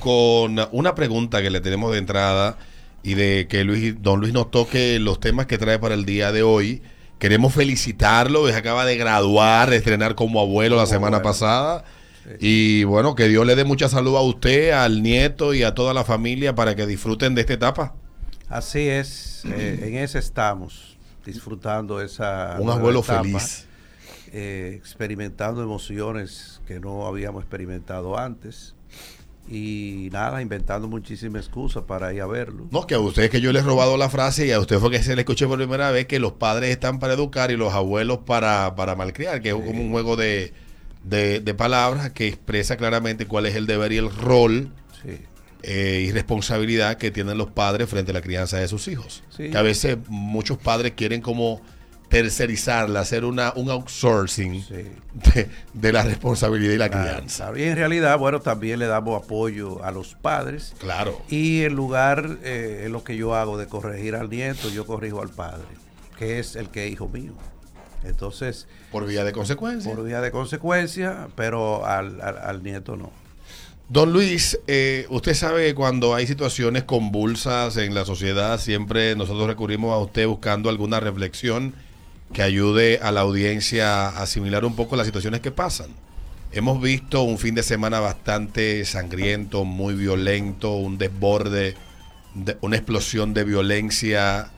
Con una pregunta que le tenemos de entrada y de que Luis, don Luis nos toque los temas que trae para el día de hoy. Queremos felicitarlo, se acaba de graduar, de estrenar como abuelo la semana pasada. Y bueno, que Dios le dé mucha salud a usted, al nieto y a toda la familia para que disfruten de esta etapa. Así es, eh, en ese estamos, disfrutando esa... Un abuelo etapa, feliz. Eh, experimentando emociones que no habíamos experimentado antes y nada, inventando muchísimas excusas para ir a verlo. No, que a usted es que yo le he robado la frase y a usted fue que se le escuché por primera vez que los padres están para educar y los abuelos para, para malcriar, que es como un juego de, de, de palabras que expresa claramente cuál es el deber y el rol Sí. eh, y responsabilidad que tienen los padres frente a la crianza de sus hijos. Sí. Que a veces muchos padres quieren como tercerizarla, hacer una, un outsourcing Sí. de, de la responsabilidad y la Claro, crianza. Y en realidad, bueno, también le damos apoyo a los padres. Claro. Y en lugar, eh, es lo que yo hago de corregir al nieto, yo corrijo al padre, que es el que es hijo mío. Entonces, Por vía de consecuencia. por vía de consecuencia, pero al, al- al nieto no. Don Luis, eh, usted sabe que cuando hay situaciones convulsas en la sociedad, siempre nosotros recurrimos a usted buscando alguna reflexión que ayude a la audiencia a asimilar un poco las situaciones que pasan. Hemos visto un fin de semana bastante sangriento, muy violento, un desborde, de- una explosión de violencia,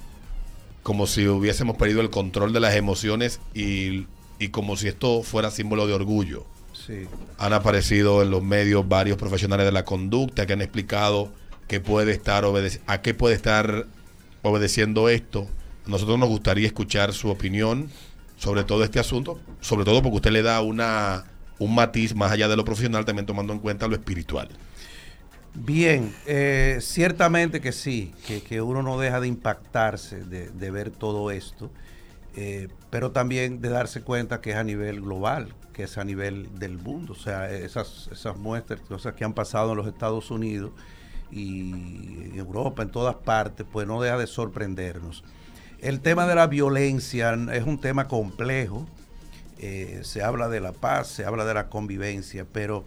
como si hubiésemos perdido el control de las emociones y, y como si esto fuera símbolo de orgullo. Sí. Han aparecido en los medios varios profesionales de la conducta que han explicado que puede estar a qué puede estar obedeciendo esto. Nosotros nos gustaría escuchar su opinión sobre todo este asunto, sobre todo porque usted le da una un matiz más allá de lo profesional, también tomando en cuenta lo espiritual. Bien, eh, ciertamente que sí, que, que uno no deja de impactarse de, de ver todo esto, eh, pero también de darse cuenta que es a nivel global, que es a nivel del mundo, o sea, esas, esas muestras, cosas que han pasado en los Estados Unidos y en Europa, en todas partes, pues no deja de sorprendernos. El tema de la violencia es un tema complejo, eh, se habla de la paz, se habla de la convivencia, pero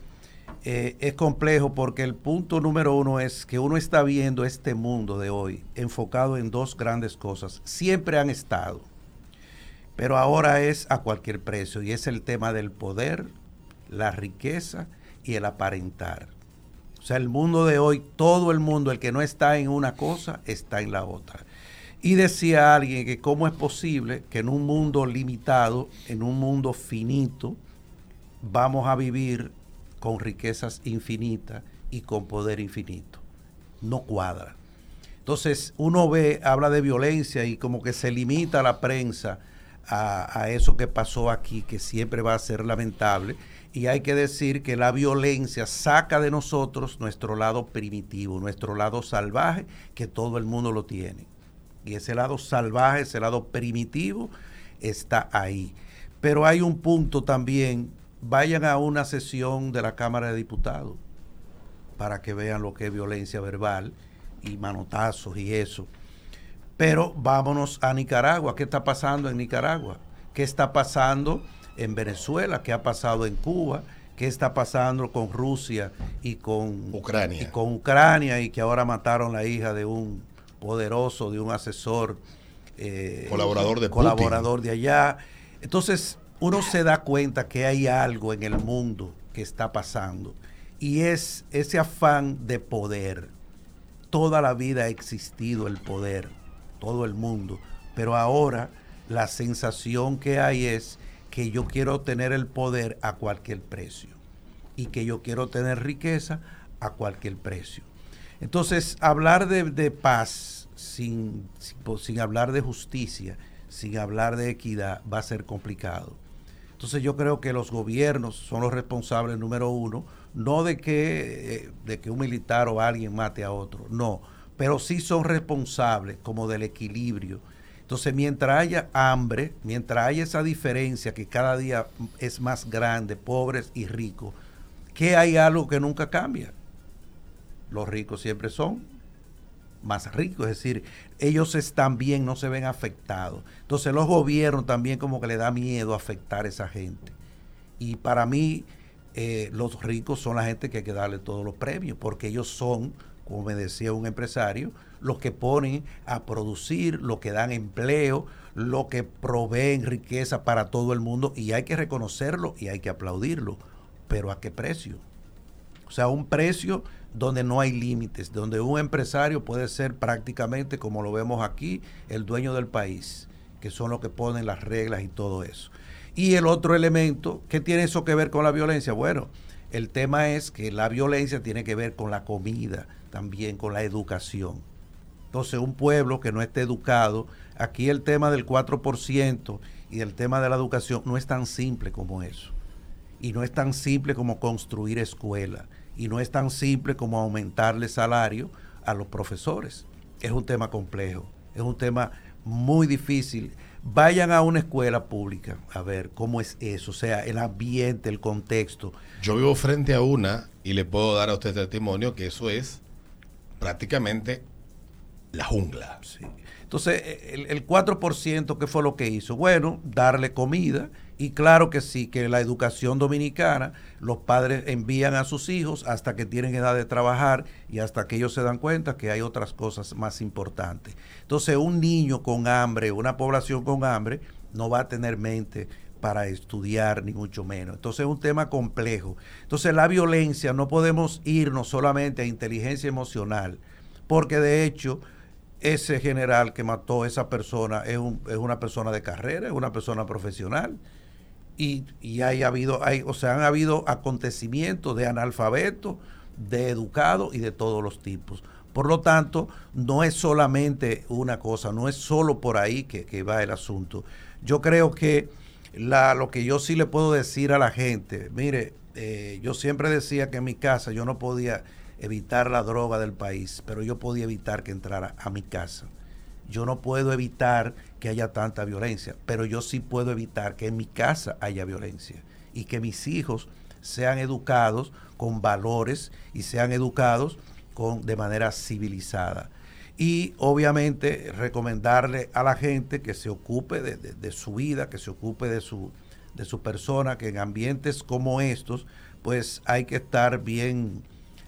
eh, es complejo porque el punto número uno es que uno está viendo este mundo de hoy enfocado en dos grandes cosas. Siempre han estado, pero ahora es a cualquier precio y es el tema del poder, la riqueza y el aparentar. O sea, el mundo de hoy, todo el mundo, el que no está en una cosa, está en la otra. Y decía alguien que cómo es posible que en un mundo limitado, en un mundo finito, vamos a vivir con riquezas infinitas y con poder infinito. No cuadra. Entonces uno ve, habla de violencia y como que se limita la prensa a, a eso que pasó aquí, que siempre va a ser lamentable. Y hay que decir que la violencia saca de nosotros nuestro lado primitivo, nuestro lado salvaje, que todo el mundo lo tiene. Y ese lado salvaje, ese lado primitivo, está ahí. Pero hay un punto también, vayan a una sesión de la Cámara de Diputados para que vean lo que es violencia verbal y manotazos y eso. Pero vámonos a Nicaragua. ¿Qué está pasando en Nicaragua? ¿Qué está pasando en Venezuela? ¿Qué ha pasado en Cuba? ¿Qué está pasando con Rusia y con Ucrania. Y con Ucrania y que ahora mataron la hija de un poderoso, de un asesor eh, Colaborador de Putin. colaborador de allá. Entonces uno se da cuenta que hay algo en el mundo que está pasando y es ese afán de poder. Toda la vida ha existido el poder, todo el mundo, pero ahora la sensación que hay es que yo quiero tener el poder a cualquier precio y que yo quiero tener riqueza a cualquier precio. Entonces, hablar de, paz sin, sin, hablar de justicia, sin hablar de equidad, va a ser complicado. Entonces yo creo que los gobiernos son los responsables número uno, no de que, eh, de que un militar o alguien mate a otro, no, pero sí son responsables como del equilibrio entonces, mientras haya hambre, mientras haya esa diferencia que cada día es más grande, pobres y ricos, que hay algo que nunca cambia. Los ricos siempre son más ricos, es decir, ellos están bien, no se ven afectados. Entonces los gobiernos también como que le da miedo afectar a esa gente. Y para mí eh, los ricos son la gente que hay que darle todos los premios, porque ellos son, como me decía un empresario, los que ponen a producir, los que dan empleo, los que proveen riqueza para todo el mundo y hay que reconocerlo y hay que aplaudirlo. Pero ¿a qué precio? O sea, un precio donde no hay límites, donde un empresario puede ser prácticamente, como lo vemos aquí, el dueño del país, que son los que ponen las reglas y todo eso. Y el otro elemento, ¿qué tiene eso que ver con la violencia? Bueno, el tema es que la violencia tiene que ver con la comida, también con la educación. Entonces, un pueblo que no esté educado, aquí el tema del 4% y el tema de la educación no es tan simple como eso. Y no es tan simple como construir escuela. Y no es tan simple como aumentarle salario a los profesores. Es un tema complejo. Es un tema muy difícil. Vayan a una escuela pública a ver cómo es eso, o sea, el ambiente, el contexto. Yo vivo frente a una y le puedo dar a usted testimonio que eso es prácticamente la jungla. Entonces, el, el 4%, ¿qué fue lo que hizo? Bueno, darle comida. Y claro que sí, que la educación dominicana, los padres envían a sus hijos hasta que tienen edad de trabajar y hasta que ellos se dan cuenta que hay otras cosas más importantes. Entonces, un niño con hambre, una población con hambre, no va a tener mente para estudiar, ni mucho menos. Entonces es un tema complejo. Entonces la violencia no podemos irnos solamente a inteligencia emocional, porque de hecho ese general que mató a esa persona es, una persona de carrera, es una persona profesional. Y, y hay habido, hay, o sea, han habido acontecimientos de analfabetos, de educados y de todos los tipos. Por lo tanto, no es solamente una cosa, no es solo por ahí que, va el asunto. Yo creo que la, lo que yo sí le puedo decir a la gente, mire, eh, yo siempre decía que en mi casa yo no podía evitar la droga del país, pero yo podía evitar que entrara a mi casa. Yo no puedo evitar que haya tanta violencia, pero yo sí puedo evitar que en mi casa haya violencia y que mis hijos sean educados con valores y sean educados con, de manera civilizada. Y obviamente recomendarle a la gente que se ocupe de, su vida, que se ocupe de su, de su persona, que en ambientes como estos, pues hay que estar bien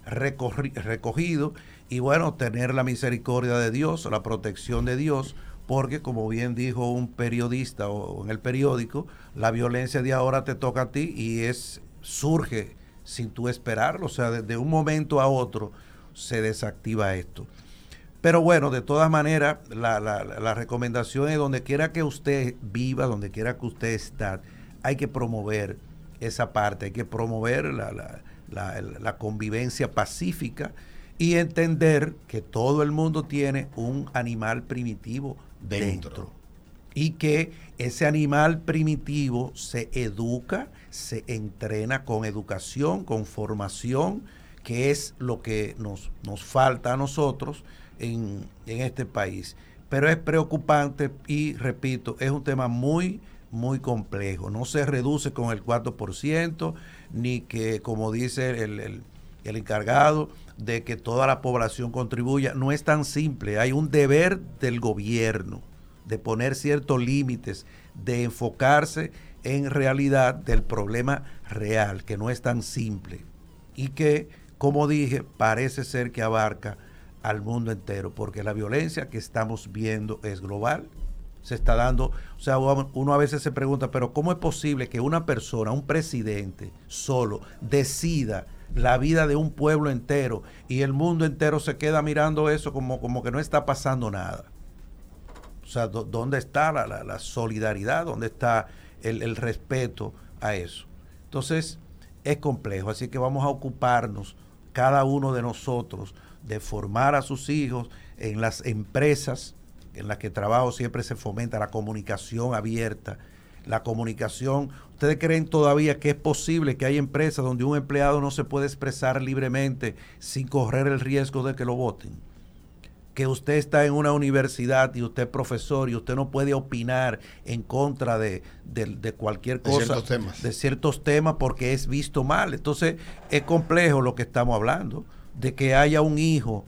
recogido y bueno, tener la misericordia de Dios, la protección de Dios, porque como bien dijo un periodista o en el periódico, la violencia de ahora te toca a ti y es surge sin tú esperarlo, o sea, de un momento a otro se desactiva esto. Pero bueno, de todas maneras, la, la, recomendación es donde quiera que usted viva, donde quiera que usted esté, hay que promover esa parte, hay que promover la, la, convivencia pacífica y entender que todo el mundo tiene un animal primitivo dentro. Y que ese animal primitivo se educa, se entrena con educación, con formación, que es lo que nos, nos falta a nosotros en, en este país. Pero es preocupante y, repito, es un tema muy, muy complejo. No se reduce con el 4%, ni que, como dice el, encargado, de que toda la población contribuya. No es tan simple. Hay un deber del gobierno de poner ciertos límites, de enfocarse en realidad del problema real, que no es tan simple. Y que, como dije, parece ser que abarca al mundo entero, porque la violencia que estamos viendo es global se está dando, o sea, uno a veces se pregunta, pero ¿cómo es posible que una persona, un presidente solo, decida la vida de un pueblo entero y el mundo entero se queda mirando eso como, como que no está pasando nada? O sea, ¿dónde está la, solidaridad? ¿Dónde está el, el respeto a eso? Entonces, es complejo, así que vamos a ocuparnos cada uno de nosotros de formar a sus hijos en las empresas en las que trabajo siempre se fomenta la comunicación abierta, la comunicación. ¿Ustedes creen todavía que es posible que hay empresas donde un empleado no se puede expresar libremente sin correr el riesgo de que lo voten? Que usted está en una universidad y usted es profesor y usted no puede opinar en contra de, cualquier cosa, de ciertos, temas. de ciertos temas porque es visto mal. Entonces es complejo lo que estamos hablando, de que haya un hijo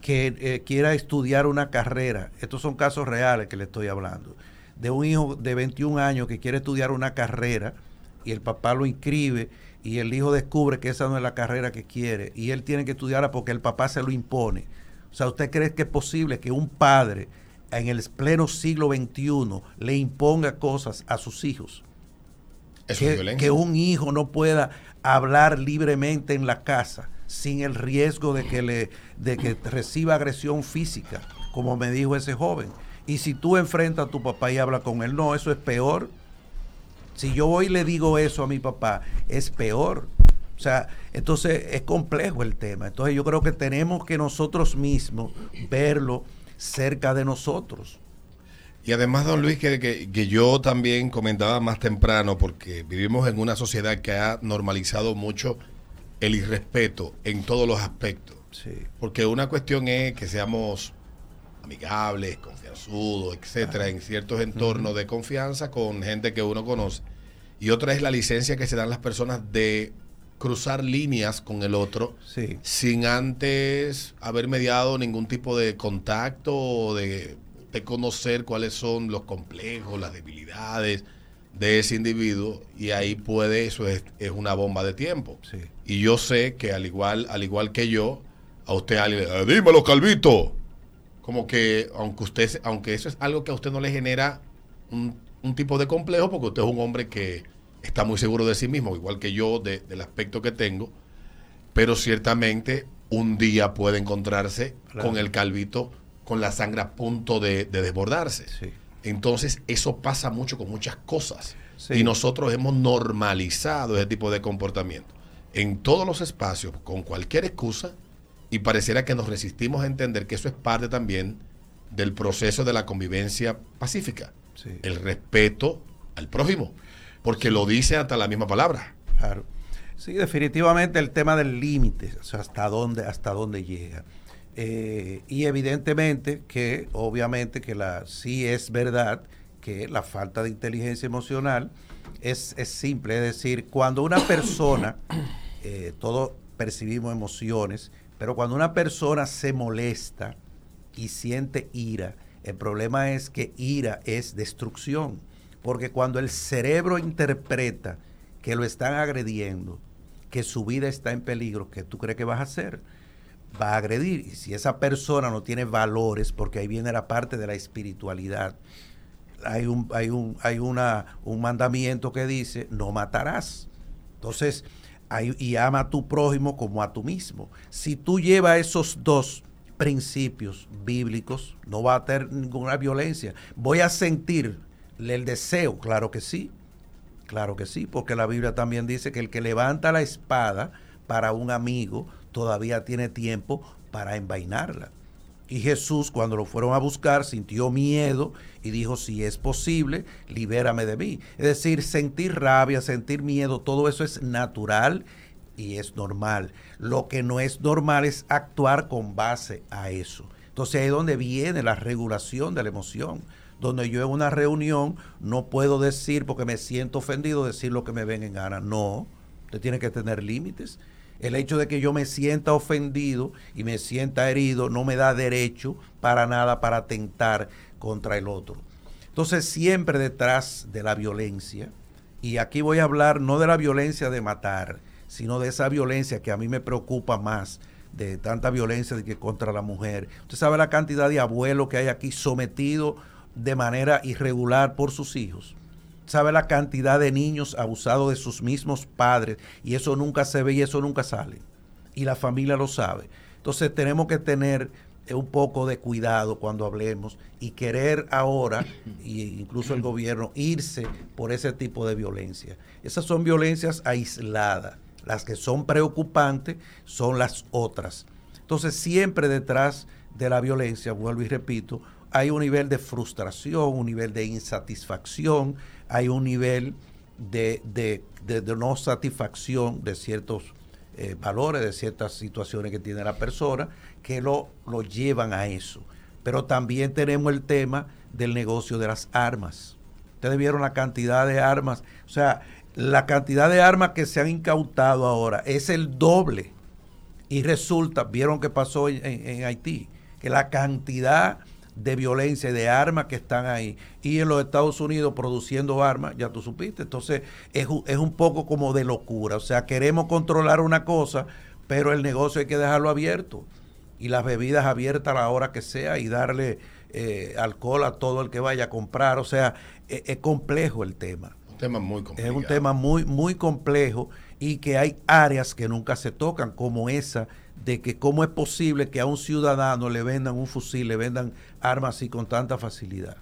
que eh, quiera estudiar una carrera, estos son casos reales que le estoy hablando, de un hijo de 21 años que quiere estudiar una carrera y el papá lo inscribe y el hijo descubre que esa no es la carrera que quiere y él tiene que estudiarla porque el papá se lo impone. O sea, ¿usted cree que es posible que un padre en el pleno siglo XXI le imponga cosas a sus hijos? que, que un hijo no pueda hablar libremente en la casa sin el riesgo de que, le, de que reciba agresión física, como me dijo ese joven. Y si tú enfrentas a tu papá y hablas con él, no, eso es peor. Si yo hoy le digo eso a mi papá, es peor. O sea, entonces es complejo el tema. Entonces yo creo que tenemos que nosotros mismos verlo cerca de nosotros. Y además, don Luis, que, que, yo también comentaba más temprano, porque vivimos en una sociedad que ha normalizado mucho el irrespeto en todos los aspectos. Porque una cuestión es que seamos amigables, confianzudos, etcétera, en ciertos entornos de confianza con gente que uno conoce. Y otra es la licencia que se dan las personas de cruzar líneas con el otro sin antes haber mediado ningún tipo de contacto o de, de conocer cuáles son los complejos, las debilidades de ese individuo y ahí puede, eso es, es una bomba de tiempo. Y yo sé que al igual, al igual que yo, a usted alguien, dímelo, Calvito. Como que, aunque usted, aunque eso es algo que a usted no le genera un, tipo de complejo, porque usted es un hombre que está muy seguro de sí mismo, igual que yo, del aspecto que tengo, pero ciertamente un día puede encontrarse con el Calvito con la sangre a punto de, de desbordarse. Sí. Entonces, eso pasa mucho con muchas cosas. Y nosotros hemos normalizado ese tipo de comportamiento en todos los espacios, con cualquier excusa, y pareciera que nos resistimos a entender que eso es parte también del proceso de la convivencia pacífica. El respeto al prójimo, porque lo dice hasta la misma palabra. Claro. Sí, definitivamente el tema del límite, o sea, hasta dónde, hasta dónde llega. Eh, y evidentemente que, obviamente, que la, sí es verdad que la falta de inteligencia emocional es, simple. Es decir, cuando una persona, eh, todos percibimos emociones, pero cuando una persona se molesta y siente ira, el problema es que ira es destrucción. Porque cuando el cerebro interpreta que lo están agrediendo, que su vida está en peligro, ¿qué tú crees que vas a hacer? va a agredir. Y si esa persona no tiene valores, porque ahí viene la parte de la espiritualidad, hay un, hay un, hay una, un mandamiento que dice, no matarás. Entonces, y ama a tu prójimo como a tú mismo. Si tú llevas esos dos principios bíblicos, no va a tener ninguna violencia. Voy a sentir el deseo, claro que sí, claro que sí, porque la Biblia también dice que el que levanta la espada para un amigo, todavía tiene tiempo para envainarla. Y Jesús cuando lo fueron a buscar sintió miedo y dijo, si es posible, libérame de mí. Es decir, sentir rabia, sentir miedo, todo eso es natural y es normal. Lo que no es normal es actuar con base a eso. Entonces ahí es donde viene la regulación de la emoción. Donde yo en una reunión no puedo decir, porque me siento ofendido, decir lo que me ven en gana. No, usted tiene que tener límites. El hecho de que yo me sienta ofendido y me sienta herido no me da derecho para nada para atentar contra el otro. Entonces siempre detrás de la violencia, y aquí voy a hablar no de la violencia de matar, sino de esa violencia que a mí me preocupa más, de tanta violencia que contra la mujer. Usted sabe la cantidad de abuelos que hay aquí sometidos de manera irregular por sus hijos, sabe la cantidad de niños abusados de sus mismos padres y eso nunca se ve y eso nunca sale. Y la familia lo sabe. Entonces tenemos que tener eh, un poco de cuidado cuando hablemos y querer ahora, e incluso el gobierno, irse por ese tipo de violencia. Esas son violencias aisladas. Las que son preocupantes son las otras. Entonces siempre detrás de la violencia, vuelvo y repito, hay un nivel de frustración, un nivel de insatisfacción, hay un nivel de, no satisfacción de ciertos eh, valores, de ciertas situaciones que tiene la persona, que lo, lo llevan a eso. Pero también tenemos el tema del negocio de las armas. Ustedes vieron la cantidad de armas, o sea, la cantidad de armas que se han incautado ahora es el doble. Y resulta, vieron que pasó en Haití, que la cantidad de violencia y de armas que están ahí. Y en los Estados Unidos produciendo armas, ya tú supiste. Entonces es, es un poco como de locura. O sea, queremos controlar una cosa, pero el negocio hay que dejarlo abierto. Y las bebidas abiertas a la hora que sea y darle eh, alcohol a todo el que vaya a comprar. O sea, es, es complejo el tema. Un tema muy complejo. Es un tema muy, muy complejo y que hay áreas que nunca se tocan, como esa de que cómo es posible que a un ciudadano le vendan un fusil, le vendan armas así con tanta facilidad.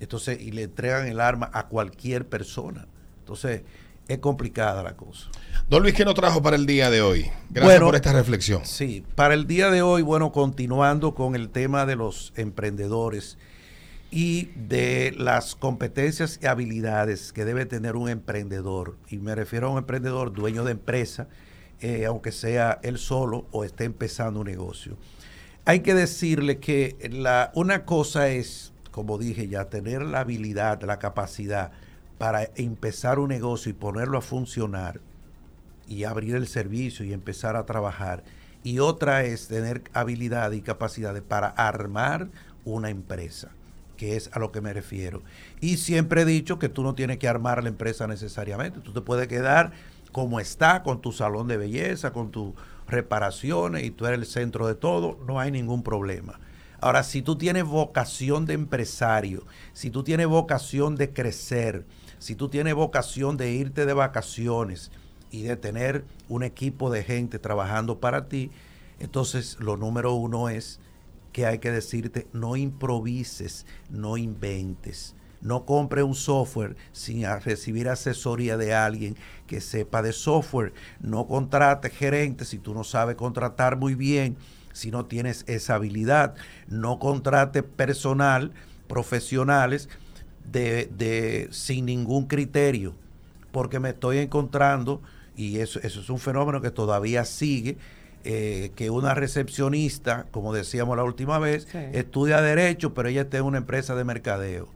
Entonces, y le entregan el arma a cualquier persona. Entonces, es complicada la cosa. Don Luis, ¿qué nos trajo para el día de hoy? Gracias por esta reflexión. Sí, para el día de hoy, bueno, continuando con el tema de los emprendedores y de las competencias y habilidades que debe tener un emprendedor, y me refiero a un emprendedor dueño de empresa, eh, aunque sea él solo o esté empezando un negocio. Hay que decirle que la, una cosa es, como dije ya, tener la habilidad, la capacidad para empezar un negocio y ponerlo a funcionar y abrir el servicio y empezar a trabajar. Y otra es tener habilidad y capacidad para armar una empresa, que es a lo que me refiero. Y siempre he dicho que tú no tienes que armar la empresa necesariamente, tú te puedes quedar como está, con tu salón de belleza, con tus reparaciones y tú eres el centro de todo, no hay ningún problema. Ahora, si tú tienes vocación de empresario, si tú tienes vocación de crecer, si tú tienes vocación de irte de vacaciones y de tener un equipo de gente trabajando para ti, entonces lo número uno es que hay que decirte, no improvises, no inventes no compre un software sin recibir asesoría de alguien que sepa de software. No contrate gerente si tú no sabes contratar muy bien, si no tienes esa habilidad. No contrate personal, profesionales, de, sin ningún criterio, porque me estoy encontrando, y eso, eso es un fenómeno que todavía sigue, eh, que una recepcionista, como decíamos la última vez, estudia derecho, pero ella está en una empresa de mercadeo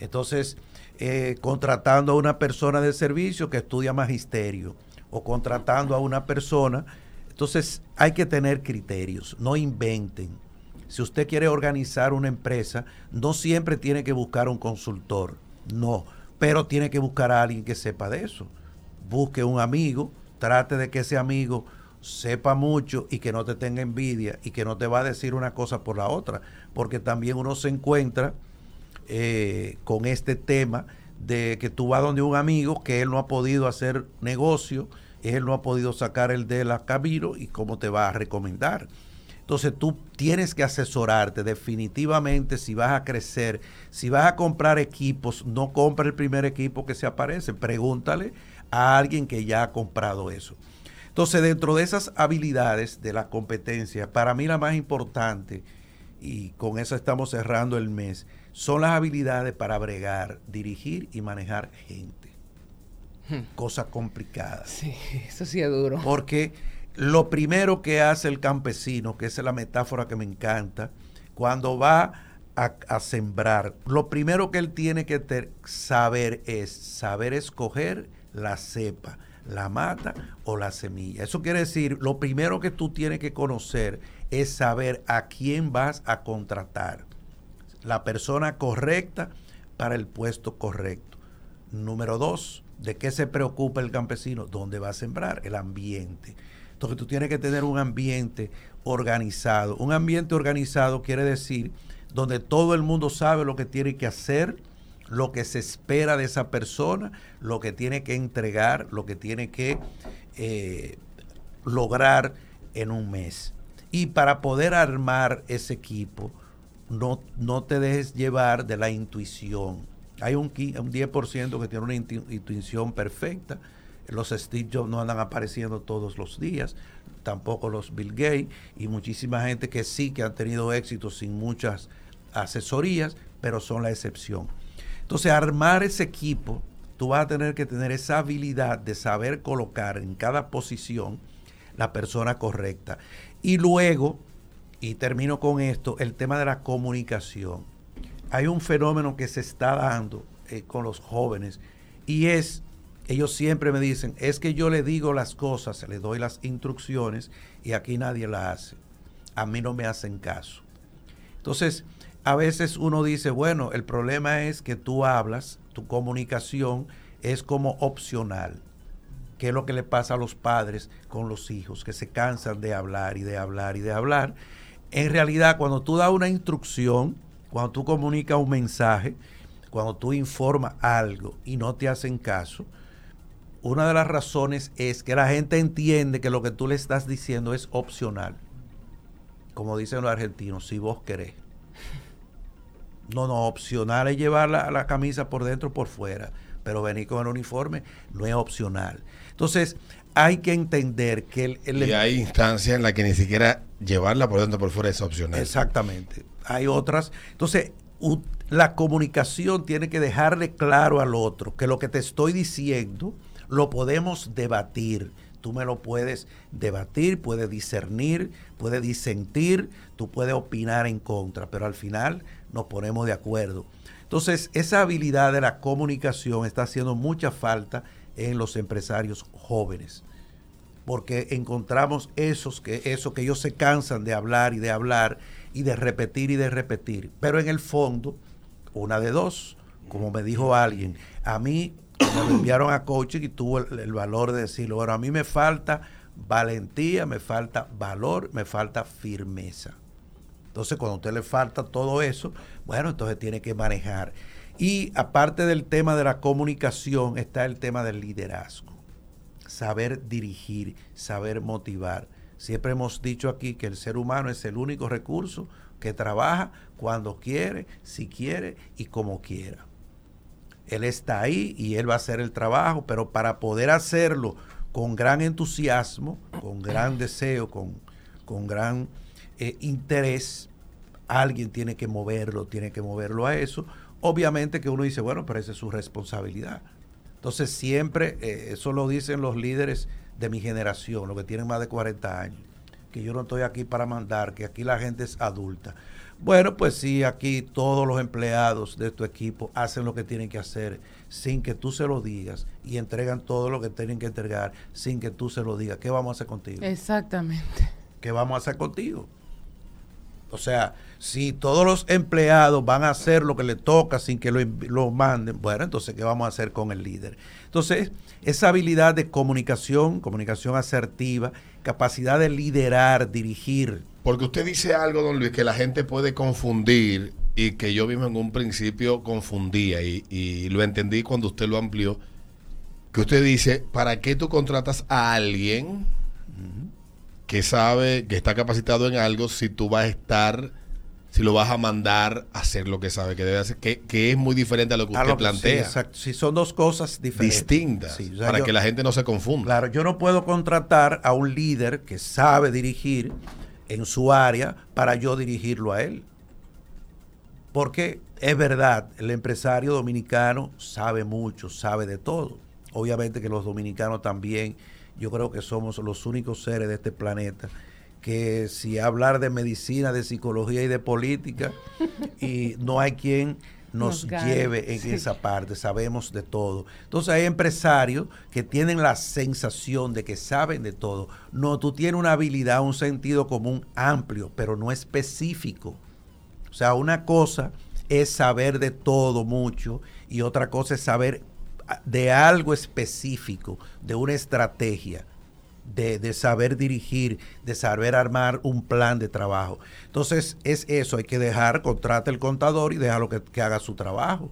entonces, eh, contratando a una persona de servicio que estudia magisterio o contratando a una persona. Entonces, hay que tener criterios, no inventen. Si usted quiere organizar una empresa, no siempre tiene que buscar un consultor, no, pero tiene que buscar a alguien que sepa de eso. Busque un amigo, trate de que ese amigo sepa mucho y que no te tenga envidia y que no te va a decir una cosa por la otra, porque también uno se encuentra eh, con este tema de que tú vas donde un amigo que él no ha podido hacer negocio, él no ha podido sacar el de la Camino y cómo te va a recomendar. Entonces tú tienes que asesorarte definitivamente si vas a crecer, si vas a comprar equipos, no compra el primer equipo que se aparece, pregúntale a alguien que ya ha comprado eso. Entonces dentro de esas habilidades de la competencia, para mí la más importante, y con eso estamos cerrando el mes, son las habilidades para bregar, dirigir y manejar gente. Hmm. Cosa complicada. Sí, eso sí es duro. Porque lo primero que hace el campesino, que es la metáfora que me encanta, cuando va a, sembrar, lo primero que él tiene que saber es saber escoger la cepa, la mata o la semilla. Eso quiere decir, lo primero que tú tienes que conocer es saber a quién vas a contratar la persona correcta para el puesto correcto. Número dos, ¿de qué se preocupa el campesino? ¿Dónde va a sembrar? El ambiente. Entonces tú tienes que tener un ambiente organizado. Un ambiente organizado quiere decir donde todo el mundo sabe lo que tiene que hacer, lo que se espera de esa persona, lo que tiene que entregar, lo que tiene que eh, lograr en un mes. Y para poder armar ese equipo, no, no te dejes llevar de la intuición. Hay un, qui- un 10% que tiene una intu- intuición perfecta. Los Steve Jobs no andan apareciendo todos los días, tampoco los Bill Gates y muchísima gente que sí que han tenido éxito sin muchas asesorías, pero son la excepción. Entonces, armar ese equipo, tú vas a tener que tener esa habilidad de saber colocar en cada posición la persona correcta. Y luego, y termino con esto, el tema de la comunicación. Hay un fenómeno que se está dando eh, con los jóvenes y es, ellos siempre me dicen, es que yo le digo las cosas, le doy las instrucciones y aquí nadie las hace. A mí no me hacen caso. Entonces, a veces uno dice, bueno, el problema es que tú hablas, tu comunicación es como opcional. ¿Qué es lo que le pasa a los padres con los hijos? Que se cansan de hablar y de hablar y de hablar. En realidad, cuando tú das una instrucción, cuando tú comunicas un mensaje, cuando tú informas algo y no te hacen caso, una de las razones es que la gente entiende que lo que tú le estás diciendo es opcional. Como dicen los argentinos, si vos querés. No, no, opcional es llevar la, la camisa por dentro o por fuera, pero venir con el uniforme no es opcional. Entonces, hay que entender que el, el- Y hay instancias en las que ni siquiera llevarla por dentro por fuera es opcional. Exactamente. Hay otras. Entonces, la comunicación tiene que dejarle claro al otro que lo que te estoy diciendo lo podemos debatir. Tú me lo puedes debatir, puedes discernir, puedes disentir, tú puedes opinar en contra, pero al final nos ponemos de acuerdo. Entonces, esa habilidad de la comunicación está haciendo mucha falta en los empresarios jóvenes porque encontramos esos que, eso que ellos se cansan de hablar y de hablar y de repetir y de repetir. Pero en el fondo, una de dos, como me dijo alguien, a mí me enviaron a coaching y tuvo el, el valor de decirlo, bueno, a mí me falta valentía, me falta valor, me falta firmeza. Entonces, cuando a usted le falta todo eso, bueno, entonces tiene que manejar. Y aparte del tema de la comunicación, está el tema del liderazgo saber dirigir, saber motivar. Siempre hemos dicho aquí que el ser humano es el único recurso que trabaja cuando quiere, si quiere y como quiera. Él está ahí y él va a hacer el trabajo, pero para poder hacerlo con gran entusiasmo, con gran deseo, con, con gran eh, interés, alguien tiene que moverlo, tiene que moverlo a eso. Obviamente que uno dice, bueno, pero esa es su responsabilidad. Entonces siempre, eh, eso lo dicen los líderes de mi generación, los que tienen más de 40 años, que yo no estoy aquí para mandar, que aquí la gente es adulta. Bueno, pues sí, aquí todos los empleados de tu equipo hacen lo que tienen que hacer sin que tú se lo digas y entregan todo lo que tienen que entregar sin que tú se lo digas. ¿Qué vamos a hacer contigo? Exactamente. ¿Qué vamos a hacer contigo? O sea, si todos los empleados van a hacer lo que le toca sin que lo, lo manden, bueno, entonces, ¿qué vamos a hacer con el líder? Entonces, esa habilidad de comunicación, comunicación asertiva, capacidad de liderar, dirigir. Porque usted dice algo, don Luis, que la gente puede confundir y que yo mismo en un principio confundía y, y lo entendí cuando usted lo amplió. Que usted dice, ¿para qué tú contratas a alguien que sabe, que está capacitado en algo si tú vas a estar, si lo vas a mandar a hacer lo que sabe que debe hacer? Que, que es muy diferente a lo que usted lo que- sí, plantea. exacto. Sí, son dos cosas diferentes. distintas, Sí, o sea, para yo- que la gente no se confunda. Claro, yo no puedo contratar a un líder que sabe dirigir en su área para yo dirigirlo a él. Porque es verdad, el empresario dominicano sabe mucho, sabe de todo. Obviamente que los dominicanos también, yo creo que somos los únicos seres de este planeta que si hablar de medicina, de psicología y de política, y no hay quien nos, lleve en sí. esa parte, sabemos de todo. Entonces hay empresarios que tienen la sensación de que saben de todo. No, tú tienes una habilidad, un sentido común amplio, pero no específico. O sea, una cosa es saber de todo mucho y otra cosa es saber de algo específico, de una estrategia, de, de, saber dirigir, de saber armar un plan de trabajo. Entonces es eso, hay que dejar, contrata el contador y déjalo que, que haga su trabajo.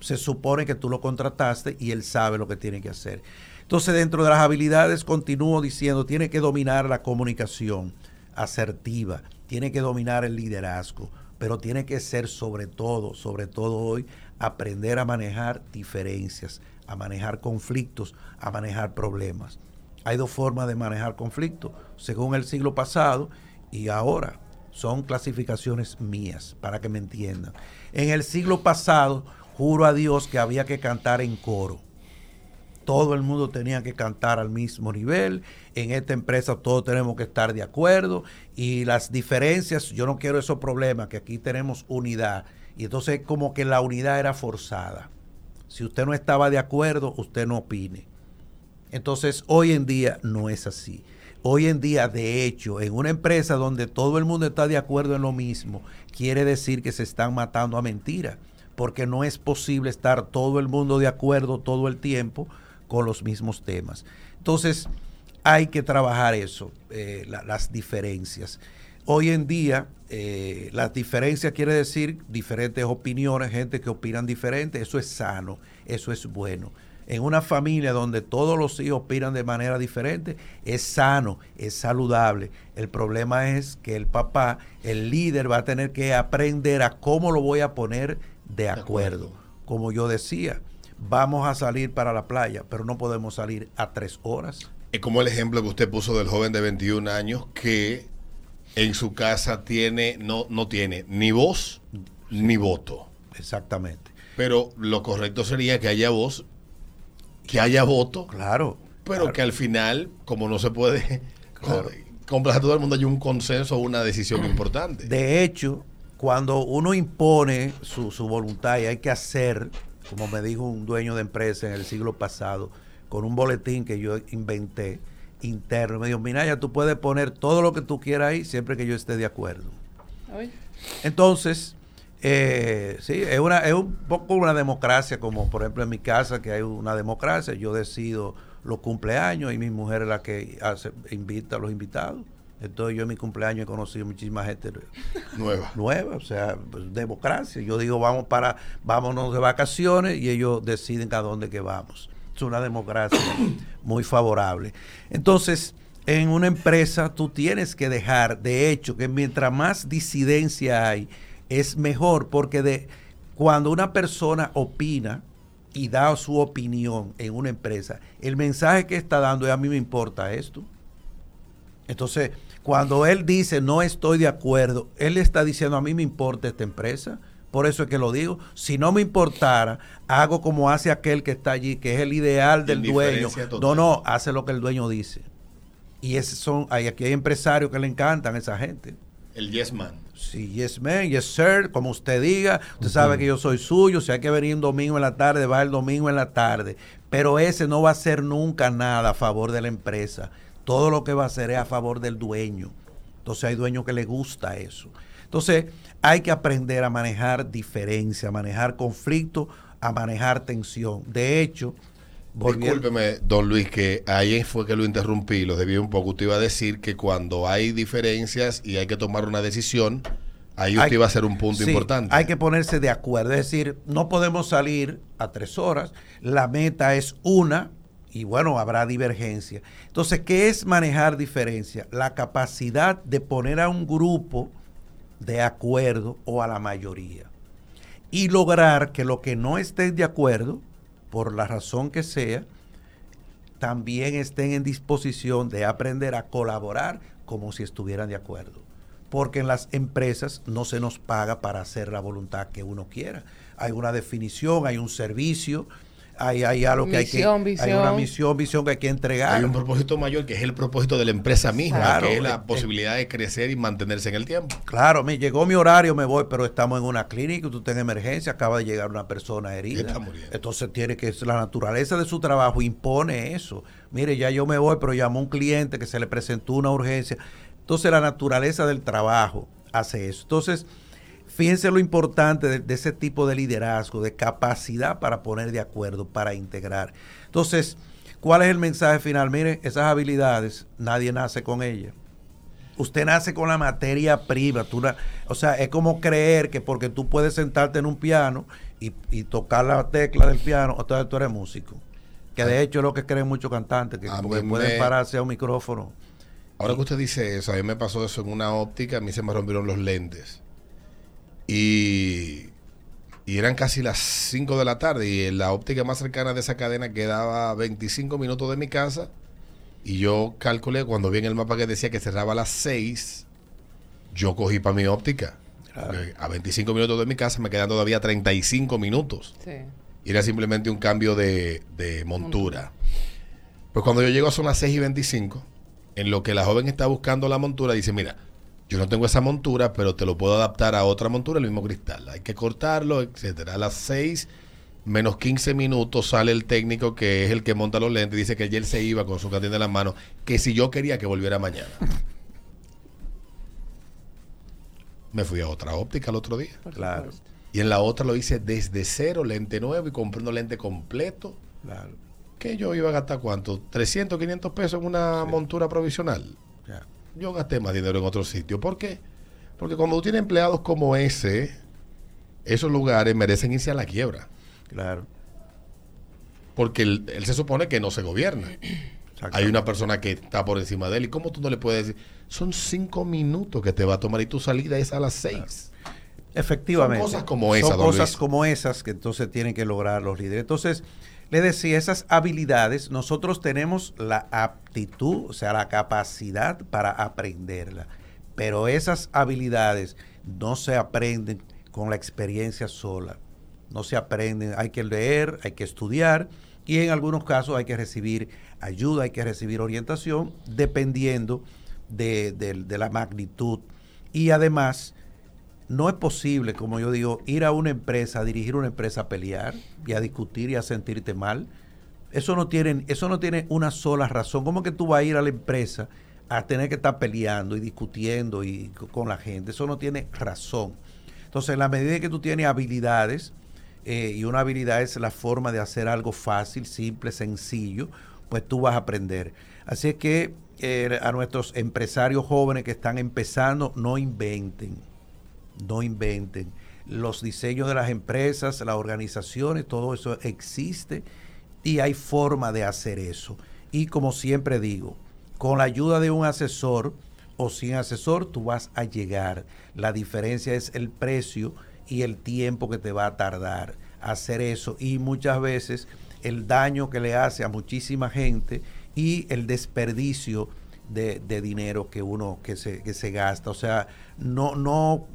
Se supone que tú lo contrataste y él sabe lo que tiene que hacer. Entonces dentro de las habilidades continúo diciendo, tiene que dominar la comunicación asertiva, tiene que dominar el liderazgo, pero tiene que ser sobre todo, sobre todo hoy, aprender a manejar diferencias, a manejar conflictos, a manejar problemas. Hay dos formas de manejar conflictos, según el siglo pasado y ahora. Son clasificaciones mías, para que me entiendan. En el siglo pasado, juro a Dios que había que cantar en coro. Todo el mundo tenía que cantar al mismo nivel. En esta empresa todos tenemos que estar de acuerdo. Y las diferencias, yo no quiero esos problemas, que aquí tenemos unidad. Y entonces como que la unidad era forzada. Si usted no estaba de acuerdo, usted no opine. Entonces, hoy en día no es así. Hoy en día, de hecho, en una empresa donde todo el mundo está de acuerdo en lo mismo, quiere decir que se están matando a mentira, porque no es posible estar todo el mundo de acuerdo todo el tiempo con los mismos temas. Entonces, hay que trabajar eso, eh, la, las diferencias. Hoy en día, eh, las diferencias quiere decir diferentes opiniones, gente que opinan diferente, eso es sano, eso es bueno en una familia donde todos los hijos opinan de manera diferente, es sano, es saludable. El problema es que el papá, el líder, va a tener que aprender a cómo lo voy a poner de acuerdo. Como yo decía, vamos a salir para la playa, pero no podemos salir a tres horas. Es como el ejemplo que usted puso del joven de 21 años que en su casa tiene, no, no tiene ni voz ni voto. Exactamente. Pero lo correcto sería que haya voz que haya voto. Claro. Pero claro. que al final, como no se puede claro. complacer a todo el mundo, hay un consenso o una decisión importante. De hecho, cuando uno impone su, su, voluntad y hay que hacer, como me dijo un dueño de empresa en el siglo pasado, con un boletín que yo inventé interno, me dijo, Minaya, tú puedes poner todo lo que tú quieras ahí siempre que yo esté de acuerdo. Ay. Entonces, eh, sí, es, una, es un poco una democracia, como por ejemplo en mi casa, que hay una democracia. Yo decido los cumpleaños y mi mujer es la que hace, invita a los invitados. Entonces yo en mi cumpleaños he conocido muchísima gente nueva. Nueva, o sea, pues, democracia. Yo digo, vamos para, vámonos de vacaciones y ellos deciden a dónde que vamos. Es una democracia muy favorable. Entonces, en una empresa tú tienes que dejar, de hecho, que mientras más disidencia hay, es mejor porque de cuando una persona opina y da su opinión en una empresa, el mensaje que está dando es a mí me importa esto. Entonces, cuando él dice no estoy de acuerdo, él está diciendo a mí me importa esta empresa. Por eso es que lo digo. Si no me importara, hago como hace aquel que está allí, que es el ideal del dueño. Total. No, no, hace lo que el dueño dice. Y esos son, hay, aquí hay empresarios que le encantan a esa gente. El yes man. Sí, yes man, yes sir, como usted diga. Usted uh -huh. sabe que yo soy suyo. Si hay que venir un domingo en la tarde, va el domingo en la tarde. Pero ese no va a hacer nunca nada a favor de la empresa. Todo lo que va a hacer es a favor del dueño. Entonces hay dueños que le gusta eso. Entonces hay que aprender a manejar diferencia, a manejar conflicto, a manejar tensión. De hecho, Discúlpeme, don Luis, que ahí fue que lo interrumpí, lo debí un poco. Usted iba a decir que cuando hay diferencias y hay que tomar una decisión, ahí usted hay, iba a ser un punto sí, importante. Hay que ponerse de acuerdo, es decir, no podemos salir a tres horas, la meta es una y bueno, habrá divergencia. Entonces, ¿qué es manejar diferencia? La capacidad de poner a un grupo de acuerdo o a la mayoría y lograr que lo que no estén de acuerdo por la razón que sea, también estén en disposición de aprender a colaborar como si estuvieran de acuerdo. Porque en las empresas no se nos paga para hacer la voluntad que uno quiera. Hay una definición, hay un servicio, hay, hay algo que misión, hay que visión. hay una misión, visión que hay que entregar. Hay un propósito mayor que es el propósito de la empresa misma, Claro, que es la eh, posibilidad de crecer y mantenerse en el tiempo. Claro, me llegó mi horario, me voy, pero estamos en una clínica, tú estás en emergencia, acaba de llegar una persona herida. Está muriendo. Entonces tiene que, la naturaleza de su trabajo impone eso. Mire, ya yo me voy, pero llamó un cliente que se le presentó una urgencia. Entonces la naturaleza del trabajo hace eso. Entonces, fíjense lo importante de, de ese tipo de liderazgo, de capacidad para poner de acuerdo, para integrar. Entonces, ¿Cuál es el mensaje final? Miren, esas habilidades nadie nace con ellas. Usted nace con la materia prima. Tú o sea, es como creer que porque tú puedes sentarte en un piano y, y tocar la tecla del piano, entonces tú eres músico. Que de hecho es lo que creen muchos cantantes, que porque mí pueden me- pararse a un micrófono. Ahora que usted dice eso, a mí me pasó eso en una óptica, a mí se me rompieron los lentes. Y, y eran casi las 5 de la tarde y en la óptica más cercana de esa cadena quedaba a 25 minutos de mi casa. Y yo calculé, cuando vi en el mapa que decía que cerraba a las 6, yo cogí para mi óptica. A 25 minutos de mi casa me quedan todavía 35 minutos. Sí. Y era simplemente un cambio de, de montura. Pues cuando yo llego son las 6 y 25, en lo que la joven está buscando la montura, dice, mira, yo no tengo esa montura, pero te lo puedo adaptar a otra montura, el mismo cristal. Hay que cortarlo, etcétera. A las 6 menos 15 minutos sale el técnico que es el que monta los lentes, dice que ayer se iba con su cantina en la mano, que si yo quería que volviera mañana. Me fui a otra óptica el otro día. Claro. Y en la otra lo hice desde cero, lente nuevo y compré un lente completo. Claro. que yo iba a gastar cuánto? 300, 500 pesos en una montura provisional. Ya. Yo gasté más dinero en otro sitio. ¿Por qué? Porque cuando tú tienes empleados como ese, esos lugares merecen irse a la quiebra. Claro. Porque él, él se supone que no se gobierna. Hay una persona que está por encima de él. ¿Y cómo tú no le puedes decir? Son cinco minutos que te va a tomar y tu salida es a las seis. Efectivamente. Son cosas como esas, Son cosas Luis. como esas que entonces tienen que lograr los líderes. Entonces, le decía, esas habilidades, nosotros tenemos la aptitud, o sea, la capacidad para aprenderla. Pero esas habilidades no se aprenden con la experiencia sola. No se aprenden, hay que leer, hay que estudiar y en algunos casos hay que recibir ayuda, hay que recibir orientación dependiendo de, de- de la magnitud. Y además, no es posible, como yo digo, ir a una empresa, a dirigir una empresa a pelear y a discutir y a sentirte mal. Eso no tiene, eso no tiene una sola razón. ¿Cómo que tú vas a ir a la empresa a tener que estar peleando y discutiendo y co- con la gente? Eso no tiene razón. Entonces, en la medida que tú tienes habilidades, eh, y una habilidad es la forma de hacer algo fácil, simple, sencillo, pues tú vas a aprender. Así es que eh, a nuestros empresarios jóvenes que están empezando, no inventen no inventen. Los diseños de las empresas, las organizaciones, todo eso existe y hay forma de hacer eso. Y como siempre digo, con la ayuda de un asesor o sin asesor, tú vas a llegar. La diferencia es el precio y el tiempo que te va a tardar hacer eso. Y muchas veces el daño que le hace a muchísima gente y el desperdicio de, dinero que uno que se, que se gasta. O sea, no, no,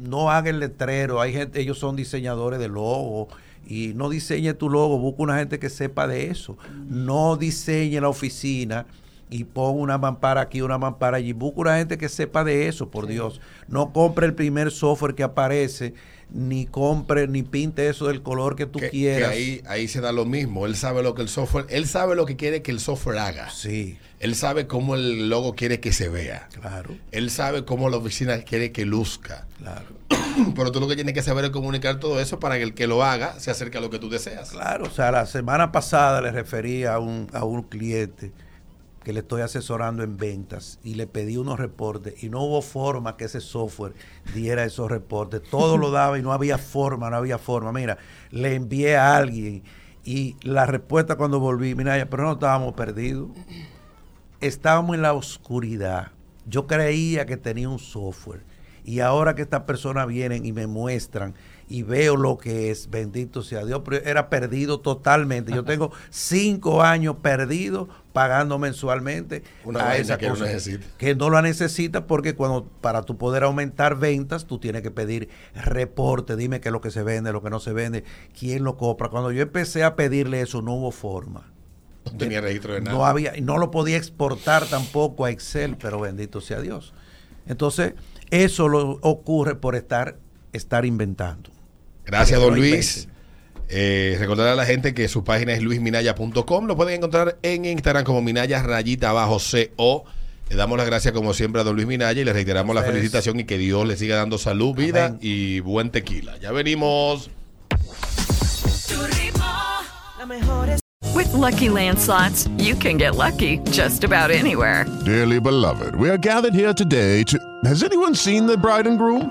no haga el letrero. Hay gente, ellos son diseñadores de logo y no diseñe tu logo, busca una gente que sepa de eso. No diseñe la oficina y pon una mampara aquí, una mampara allí. Busca una gente que sepa de eso, por Dios. No compre el primer software que aparece, ni compre, ni pinte eso del color que tú Que, que quieras. ahí, ahí se da lo mismo. Él sabe lo que el software, él sabe lo que quiere que el software haga. Sí, Él sabe cómo el logo quiere que se vea. claro, Él sabe cómo la oficina quiere que luzca. claro. Pero tú lo que tienes que saber es comunicar todo eso para que el que lo haga se acerque a lo que tú deseas. Claro, o sea, la semana pasada le referí a un, a un cliente que le estoy asesorando en ventas y le pedí unos reportes y no hubo forma que ese software diera esos reportes. Todo lo daba y no había forma, no había forma. Mira, le envié a alguien y la respuesta cuando volví, mira, pero no estábamos perdidos. Estábamos en la oscuridad. Yo creía que tenía un software. Y ahora que estas personas vienen y me muestran y veo lo que es, bendito sea Dios, pero era perdido totalmente. Yo tengo cinco años perdido pagando mensualmente Una a esa que no cosa. necesita. Que no la necesita porque cuando para tu poder aumentar ventas, tú tienes que pedir reporte, dime qué es lo que se vende, lo que no se vende, quién lo compra. Cuando yo empecé a pedirle eso, no hubo forma. No tenía registro de nada. No había, no lo podía exportar tampoco a Excel, pero bendito sea Dios. Entonces, eso lo ocurre por estar, estar inventando. Gracias, don Luis. Eh, recordar a la gente que su página es luisminaya.com. Lo pueden encontrar en Instagram como Minaya rayita abajo CO. Le damos las gracias como siempre a don Luis Minaya y le reiteramos la felicitación y que Dios le siga dando salud, vida Amén. y buen tequila. Ya venimos. With With Lucky Land slots, you can get lucky just about anywhere. Dearly beloved, we are gathered here today to. Has anyone seen the bride and groom?